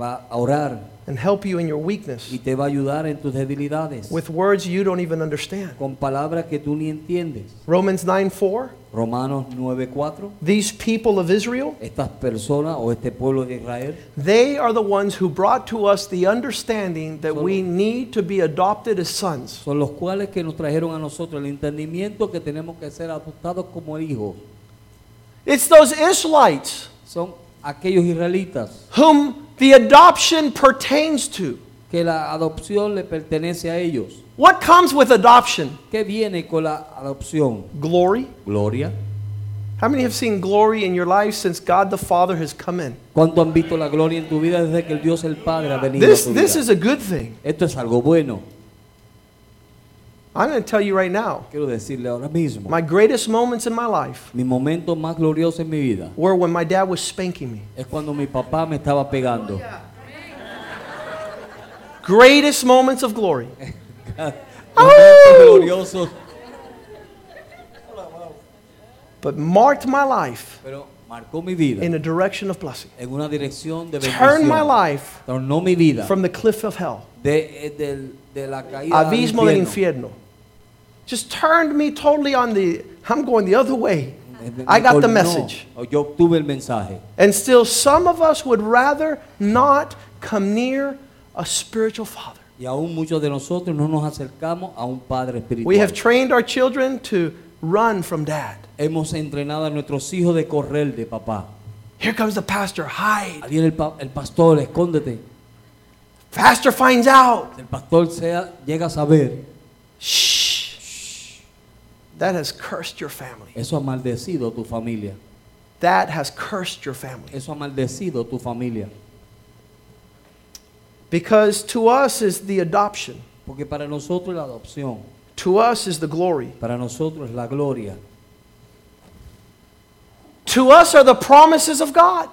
Va a orar and help you in your weakness y te va a ayudar en tus debilidades. with words you don't even understand. Con palabras que tú ni entiendes. Romans 9 4. Romanos 9:4. These people of Israel, Estas personas o este pueblo de Israel they are the ones who brought to us the understanding that we need to be adopted as sons. son los cuales que nos trajeron a nosotros el entendimiento que tenemos que ser adoptados como hijos. It's those Israelites Son aquellos israelitas whom the adoption pertains to. que la adopción le pertenece a ellos. What comes with adoption? ¿Qué viene con la adopción? Glory. Gloria. How many have seen glory in your life since God the Father has come in? ¿Cuánto han visto la gloria en tu vida desde que el Dios el Padre ha venido This, a tu this vida? is a good thing. Esto es algo bueno. I'm going to tell you right now Quiero decirle ahora mismo. my greatest moments in my life Mi momento más glorioso en mi vida were when my dad was spanking me. es cuando mi papá me estaba pegando. Greatest moments of glory. Gloriosos, But marked my life pero marcó mi vida in a direction of blessing. en una dirección de Turned my life Tornó mi vida from the cliff of hell, de, eh, del- de la caída abismo del infierno. Just turned me totally on the, I'm going the other way. I got the message. Oh, yo obtuve el mensaje. And still, some of us would rather not come near a spiritual father. Y aún muchos de nosotros no nos acercamos a un Padre espiritual. We have trained our children to run from dad. Hemos entrenado a nuestros hijos de correr de papá. Here comes the pastor, hide. Ahí viene el, pa- el pastor, escóndete. Pastor finds out. El pastor sea, llega a saber. Shh. That has cursed your family. Eso ha maldecido tu familia. That has cursed your family. Eso ha maldecido tu familia. Because to us is the adoption, Porque para nosotros la adopción. to us is the glory, Para nosotros la gloria. to us are the promises of God.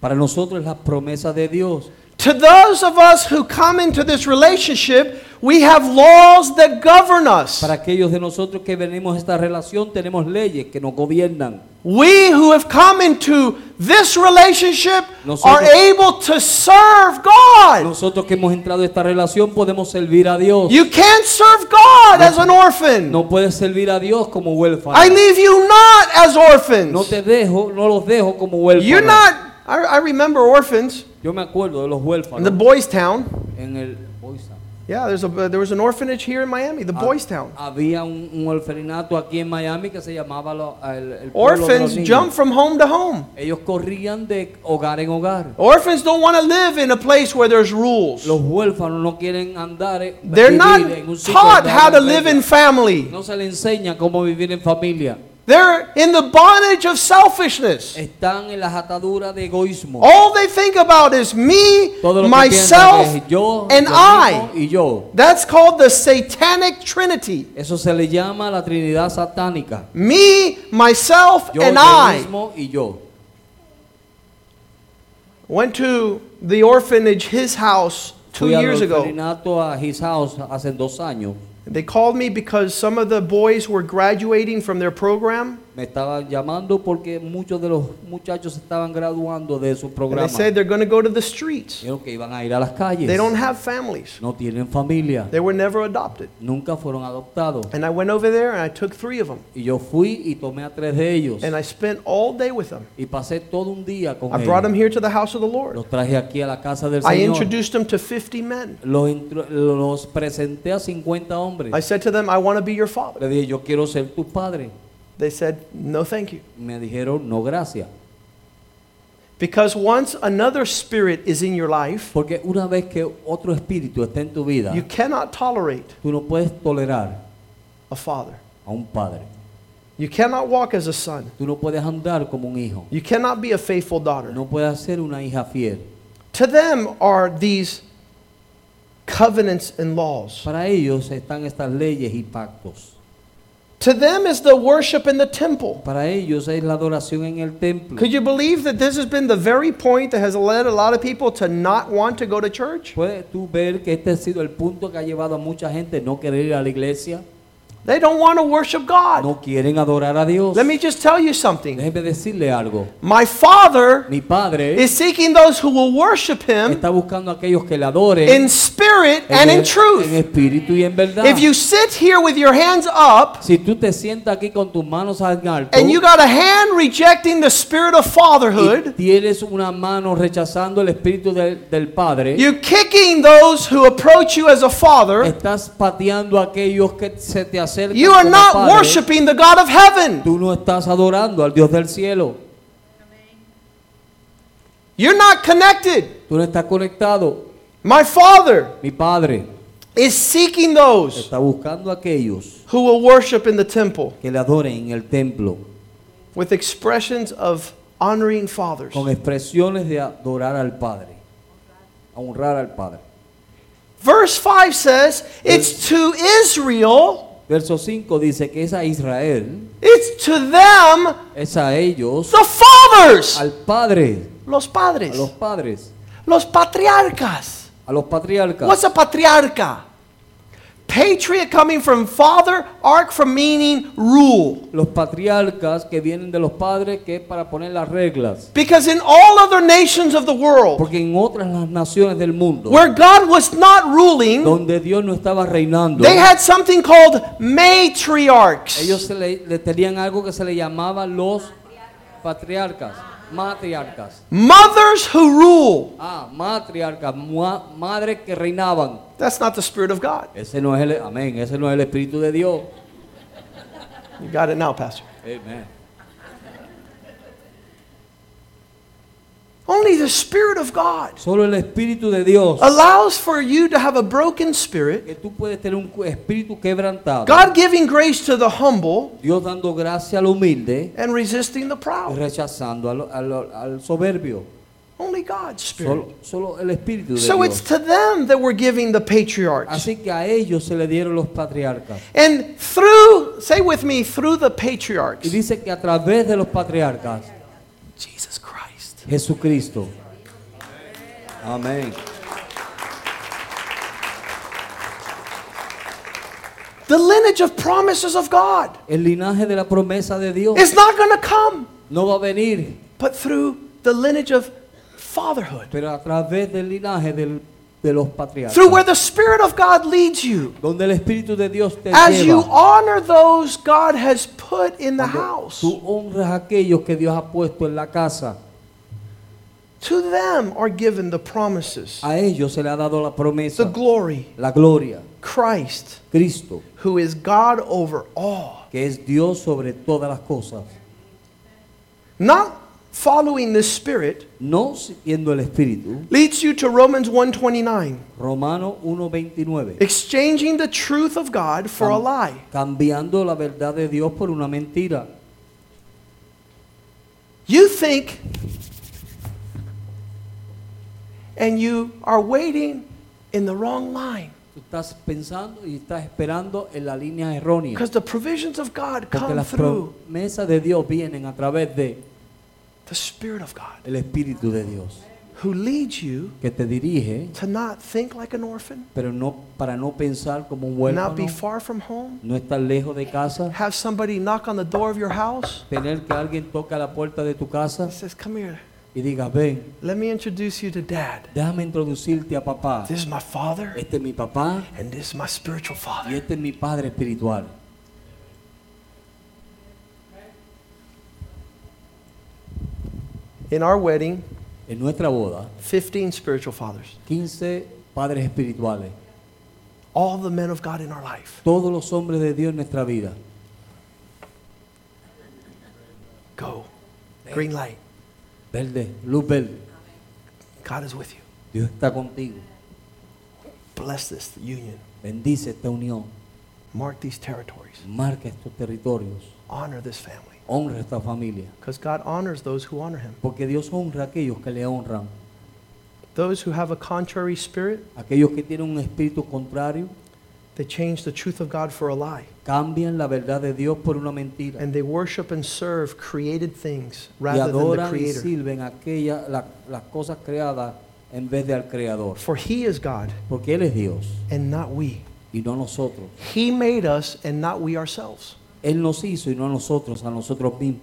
Para nosotros es la promesa de Dios. To those of us who come into this relationship, we have laws that govern us. Para aquellos de nosotros que venimos a esta relación, tenemos leyes que nos gobiernan. We who have come into this relationship Nosotros- are able to serve God. Nosotros que hemos entrado a esta relación podemos servir a Dios. You can't serve God as an orphan. No puedes servir a Dios como huérfano. I leave you not as orphans. No te dejo, no los dejo como huérfanos. You're not, I, I remember orphans Yo me acuerdo de los in huérfanos the Boys Town. en el Boys Town. Yeah, there's a, there was an orphanage here in Miami, the Boys Town. Había un, un orfanato aquí en Miami que se llamaba lo- el, el pueblo de los Orphans niños. jump from home to home. Ellos corrían de hogar en hogar. Orphans don't want to live in a place where there's rules. Los huérfanos no quieren andar eh, They're vivir not en un sitio taught donde how to hagan live in reglas. family. No se les enseña cómo vivir en familia. They're in the bondage of selfishness. Están en las ataduras de egoísmo. All they think about is me, Todo lo que myself, yo, and yo I. yo. That's called the satanic trinity. Eso se le llama la Trinidad satánica. Me, myself, Yo, and I. y yo. Went to the orphanage, his house, two Fui years ago. a His House hace dos años. They called me because some of the boys were graduating from their program. Me estaban llamando porque muchos de los muchachos estaban graduando de su And they programa. said they're going to go to the streets. Dijeron que iban a ir a las calles. They don't have families. No tienen familia. They were never adopted. Nunca fueron adoptados. And I went over there and I took three of them. Y yo fui y tomé a tres de ellos. And I spent all day with them. Y pasé todo un día con I brought them ellos. here to the house of the Lord. Los traje aquí a la casa del I Señor. introduced them to 50 men. Los, los presenté a 50 hombres. I said to them, I want to be your father. Le dije, yo quiero ser tu padre. They said, no, thank you. Me dijeron, no, gracias. Because once another spirit is in your life, Porque una vez que otro espíritu está en tu vida, you cannot tolerate tú no puedes tolerar a father. a un padre. You cannot walk as a son. Tú no puedes andar como un hijo. You cannot be a faithful daughter. No puedes ser una hija fiel. To them are these covenants and laws. Para ellos están estas leyes y pactos. To them is the worship in the temple. Para ellos es la adoración en el templo. Could you believe that this has been the very point that has led a lot of people to not want to go to church? ¿Puedes tú ver que este ha sido el punto que ha llevado a mucha gente no querer ir a la iglesia? They don't want to worship God. No quieren adorar a Dios. Let me just tell you something. Déjeme decirle algo. My father Mi padre is seeking those who will worship him está buscando aquellos que le adoren in spirit and in truth. en espíritu y en verdad. If you sit here with your hands up si tú te sientas aquí con tus manos al alto and you got a hand rejecting the spirit of y fatherhood, tienes una mano rechazando el espíritu del, del Padre, you're kicking those who approach you as a father. estás pateando a aquellos que se te acercan You are como not padre. worshiping the God of heaven. Tú no estás adorando al Dios del cielo. You're not connected. Tú no estás conectado. My father Mi Padre is seeking those está buscando aquellos who will worship in the temple que le adoren en el templo with expressions of honoring fathers. con expresiones de adorar al Padre, honrar al Padre. Verse 5 says, It's to Israel, Verso 5 dice que es a Israel, it's to them, es a ellos, the fathers, al Padre, los a padres, los padres, los patriarcas. a los patriarcas. What's a patriarca? Patriot coming from father, arc from meaning rule. Los patriarcas que vienen de los padres que es para poner las reglas. Because in all other nations of the world, Porque en otras las naciones del mundo, where God was not ruling, donde Dios no estaba reinando, they had something called matriarchs. ellos se le, le tenían algo que se le llamaba los patriarcas, matriarcas. Mothers who rule. Ah, matriarcas, madres que reinaban. That's not the Spirit of God. Ese no es el, amén, ese no es el Espíritu de Dios. You got it now, Pastor. Amén. Only the Spirit of God Solo el Espíritu de Dios, allows for you to have a broken spirit, que tú puedes tener un espíritu quebrantado. God giving grace to the humble, Dios dando gracia al humilde and resisting the y proud. rechazando al, al- al soberbio. Only God's Spirit. Solo, solo el Espíritu de So it's Dios. to them that we're giving the patriarchs. Así que a ellos se le dieron los patriarcas. And through, say with me, through the patriarchs, Y dice que a través de los patriarcas. Jesucristo. Amén. The lineage of promises of God El linaje de la promesa de Dios is not going to come, no va a venir, but through the lineage of fatherhood. pero a través del linaje del- de los patriarcas. Through where the Spirit of God leads you. Donde el Espíritu de Dios te As you lleva. honor those God has put in the Cuando house, Tú honras a aquellos que Dios ha puesto en la casa. To them are given the promises, A ellos se le ha dado la the glory, la gloria. Christ, Cristo, who is God over all. que es Dios sobre todas las cosas. Not following the spirit No siguiendo el Espíritu. leads you to Romans 129, Romano 1.29. exchanging the truth of God for a lie. Cambiando la verdad de Dios por una mentira. You think and you are waiting in the wrong line Tú estás pensando y estás esperando en la línea errónea. because the provisions of God Porque come las through promesas de Dios vienen a través de the Spirit of God el Espíritu de Dios. who leads you Que te dirige, to not think like an orphan, pero no para no pensar como un not be huérfano. far from home, No estar lejos de casa. have somebody knock on the door of your house. Tener que alguien toque a la puerta de tu casa He says, Come here, y diga, ven, let me introduce you to dad. déjame introducirte a papá. This is my father, Este es mi papá and this is my spiritual father. y este es mi padre espiritual. In our wedding, En nuestra boda, 15 spiritual fathers, 15 padres espirituales. all the men of God in our life. Todos los hombres de Dios en nuestra vida. Go. Green light. Verde, luz verde. God is with you. Dios está contigo. Bless this union. Bendice esta unión. Mark these territories. Marca estos territorios. Honor this family. Honra esta familia. Because God honors those who honor him. Porque Dios honra a aquellos que le honran. Those who have a contrary spirit, Aquellos que tienen un espíritu contrario they change the truth of God for a lie. cambian la verdad de Dios por una mentira. And they worship and serve created things rather than the y Creator. sirven aquella, la- las cosas creadas en vez de al Creador. For He is God Porque Él es Dios and not we. y no nosotros. He made us and not we ourselves. Él nos hizo y no nosotros, a nosotros mismos.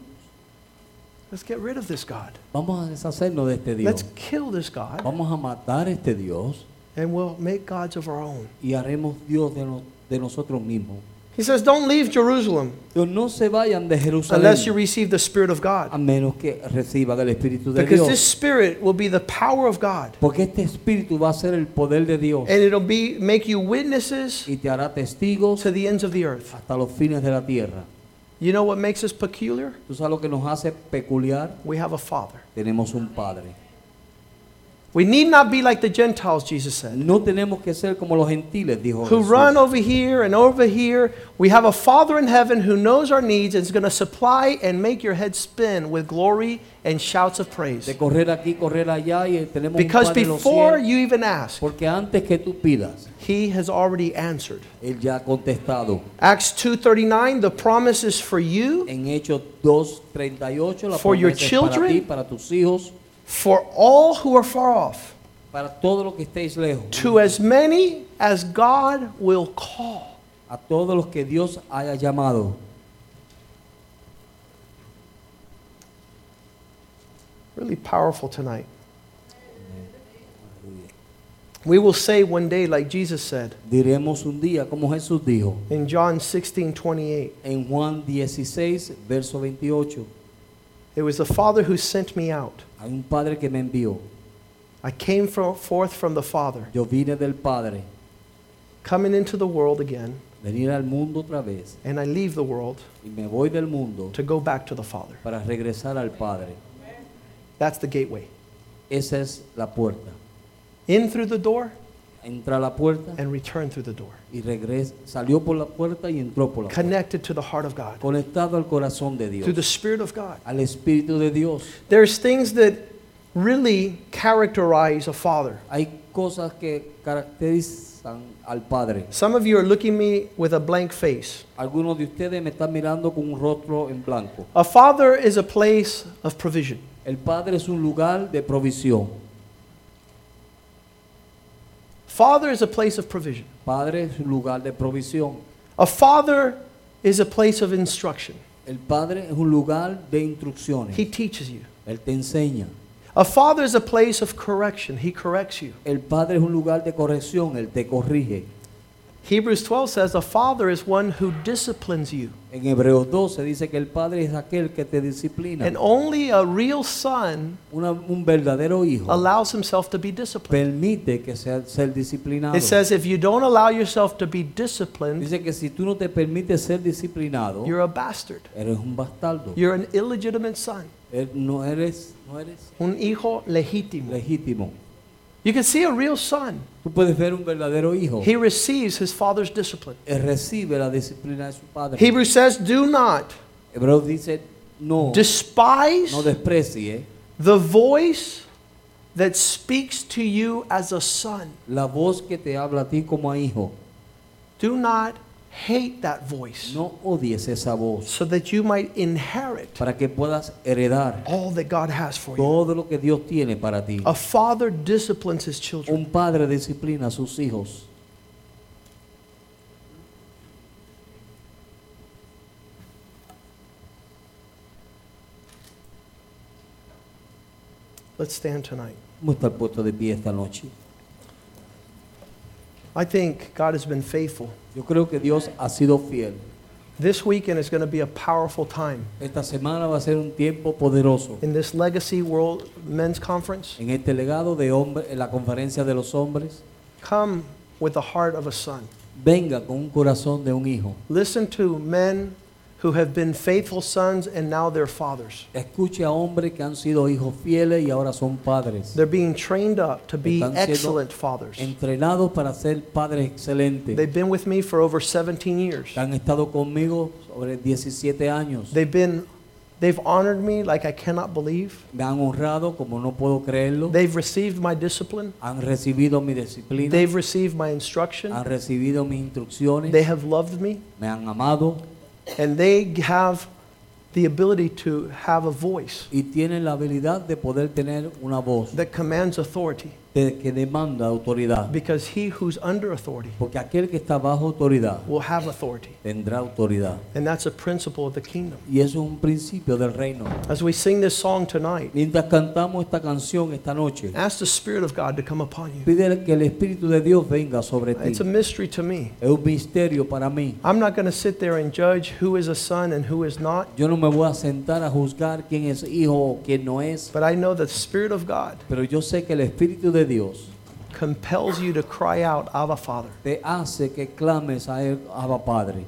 Let's get rid of this God. Vamos a deshacernos de este Let's Dios. kill this God Vamos a matar este Dios and we'll make gods of our own. y haremos Dios de, no- de nosotros mismos. He says, Don't leave Jerusalem no se vayan de Jerusalén unless you receive the Spirit of God. a menos que reciban el Espíritu de Because Dios. this Spirit will be the power of God. Porque este Espíritu va a ser el poder de Dios And it'll be make you witnesses y te hará testigos to the ends of the earth. hasta los fines de la tierra. You know what makes us peculiar? ¿Tú sabes lo que nos hace peculiar? We have a Father. Tenemos un Padre. We need not be like the Gentiles, Jesus said, No tenemos que ser como los gentiles, dijo who Jesús. run over here and over here. We have a Father in heaven who knows our needs and is going to supply and make your head spin with glory and shouts of praise. De correr aquí, correr allá y tenemos Because un Padre en los before cielos. you even ask, Porque antes que tú pidas, he has already answered. Él ya ha contestado. Acts 2:39, the promise is for you, En Hechos 2.38, la For your promesa es para children. ti, para tus hijos, for all who are far off, para todo lo que estéis lejos. to as many as God will call. A todos los que Dios haya llamado. Really powerful tonight. We will say one day, like Jesus said Diremos un día, como Jesús dijo, in John 16 28, en Juan 16, verso 28, it was the Father who sent me out. Hay un Padre que me envió. I came fro- forth from the Father, Yo vine del Padre, coming into the world again, venir al mundo otra vez, and I leave the world y me voy del mundo to go back to the Father. para regresar al Padre. That's the gateway. Esa es la puerta. In through the door Entra a la puerta and return through the door. y regresa, salió por la puerta y entró por la puerta. Connected to the heart of God, Conectado al corazón de through the Dios, Spirit of God. al Espíritu de Dios. There's things that really characterize a father. Hay cosas que caracterizan al Padre. Some of you are looking at me with a blank face. Algunos de ustedes me están mirando con un rostro en blanco. A father is a place of provision. El Padre es un lugar de provisión. Father is a place of provision. Padre es un lugar de provisión. A father is a place of instruction. El Padre es un lugar de instrucciones. He teaches you. Él te enseña. A father is a place of correction. He corrects you. El Padre es un lugar de corrección. Él te corrige. Hebrews 12 says a father is one who disciplines you. En Hebreos 12 dice que el Padre es aquel que te disciplina. And only a real son Una- un verdadero hijo allows himself to be disciplined. permite que sea ser disciplinado. It says if you don't allow yourself to be disciplined, Dice que si tú no te permites ser disciplinado, you're a bastard. eres un bastardo. You're an illegitimate son. Er- No eres, no eres Un hijo legítimo. legítimo. You can see a real son. Tú puedes ver un verdadero hijo. He receives his father's discipline. Él recibe la disciplina de su padre. Hebrews says, Do not Hebreos dice, no, despise no desprecie the voice that speaks to you as a son. la voz que te habla a ti como a hijo. Do not hate that voice No odies esa voz so that you might inherit para que puedas heredar all that God has for you. todo lo que Dios tiene para ti. A father disciplines his children. Un padre disciplina a sus hijos. Let's stand tonight. Vamos a estar de pie esta noche. I think God has been faithful. Yo creo que Dios ha sido fiel. This weekend is going to be a powerful time Esta semana va a ser un tiempo poderoso in this Legacy World Men's Conference. en este legado de hombre, en la conferencia de los hombres. Come with the heart of a son. Venga con un corazón de un hijo. Listen to men who have been faithful sons and now they're fathers. Escuche a hombres que han sido hijos fieles y ahora son padres. They're being trained up to be Están siendo excellent fathers. Entrenados para ser padres excelentes. They've been with me for over 17 years. Han estado conmigo sobre 17 años. They've been they've honored me like I cannot believe. Me han honrado como no puedo creerlo. They've received my discipline. Han recibido mi disciplina. They've received my instruction. Han recibido mis instrucciones. They have loved me Me han amado and they have the ability to have a voice y tienen la habilidad de poder tener una voz that commands authority de- que demanda autoridad. because he who's under authority Porque aquel que está bajo autoridad will have authority. tendrá autoridad. And that's a principle of the kingdom. Y eso es un principio del reino. As we sing this song tonight, Mientras cantamos esta canción esta noche, ask the Spirit of God to come upon you. pide que el Espíritu de Dios venga sobre ti. It's a mystery to me. Es un misterio para mí. I'm not going to sit there and judge who is a son and who is not, Yo no me voy a sentar a juzgar quién es hijo o quién no es, but I know the Spirit of God pero yo sé que el Espíritu de Dios compels you to cry out, Abba Father. te hace que clames a él, Abba Padre.